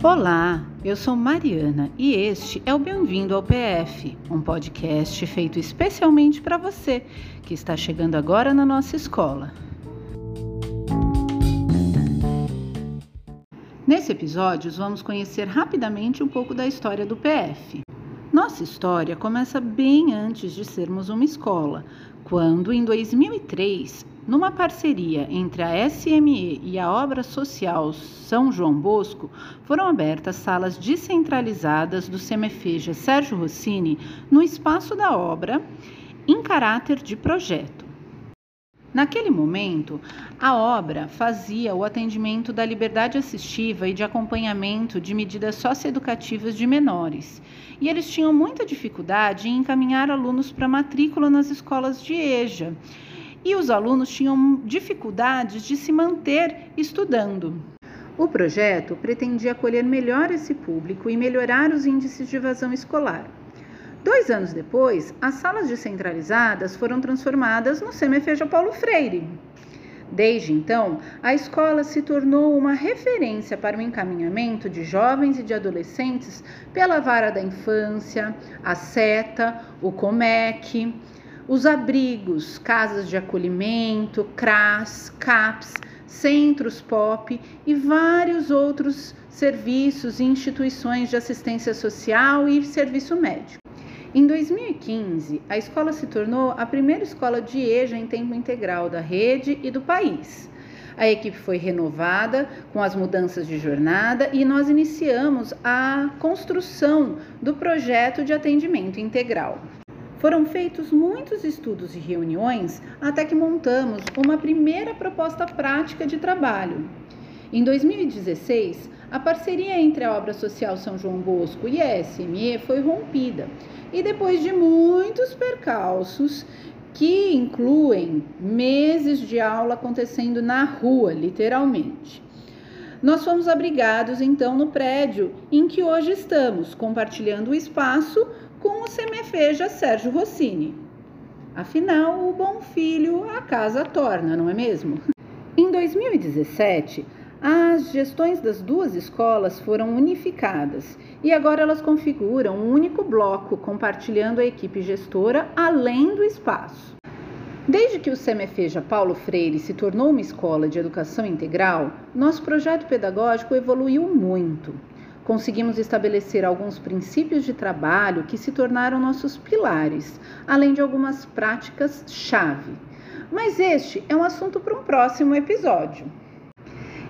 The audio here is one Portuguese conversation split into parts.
Olá, eu sou Mariana e este é o Bem-vindo ao PF, um podcast feito especialmente para você que está chegando agora na nossa escola. Nesse episódio, vamos conhecer rapidamente um pouco da história do PF. Nossa história começa bem antes de sermos uma escola, quando, em 2003, numa parceria entre a SME e a Obra Social São João Bosco, foram abertas salas descentralizadas do Semefeja Sérgio Rossini no espaço da obra, em caráter de projeto. Naquele momento, a obra fazia o atendimento da liberdade assistiva e de acompanhamento de medidas socioeducativas de menores, e eles tinham muita dificuldade em encaminhar alunos para matrícula nas escolas de EJA e os alunos tinham dificuldades de se manter estudando. O projeto pretendia acolher melhor esse público e melhorar os índices de evasão escolar. Dois anos depois, as salas descentralizadas foram transformadas no Semefeja Paulo Freire. Desde então, a escola se tornou uma referência para o encaminhamento de jovens e de adolescentes pela vara da infância, a SETA, o COMEC, os abrigos, casas de acolhimento, CRAS, CAPS, centros POP e vários outros serviços e instituições de assistência social e serviço médico. Em 2015, a escola se tornou a primeira escola de EJA em tempo integral da rede e do país. A equipe foi renovada com as mudanças de jornada e nós iniciamos a construção do projeto de atendimento integral. Foram feitos muitos estudos e reuniões até que montamos uma primeira proposta prática de trabalho. Em 2016, a parceria entre a Obra Social São João Bosco e a SME foi rompida, e depois de muitos percalços, que incluem meses de aula acontecendo na rua, literalmente. Nós fomos abrigados então no prédio em que hoje estamos, compartilhando o espaço com o semefeja Sérgio Rossini. Afinal, o bom filho a casa torna, não é mesmo? Em 2017, as gestões das duas escolas foram unificadas e agora elas configuram um único bloco, compartilhando a equipe gestora além do espaço. Desde que o Semefeja Paulo Freire se tornou uma escola de educação integral, nosso projeto pedagógico evoluiu muito conseguimos estabelecer alguns princípios de trabalho que se tornaram nossos pilares, além de algumas práticas-chave. Mas este é um assunto para um próximo episódio.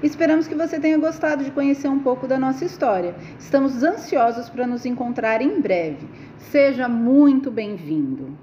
Esperamos que você tenha gostado de conhecer um pouco da nossa história. Estamos ansiosos para nos encontrar em breve. Seja muito bem-vindo!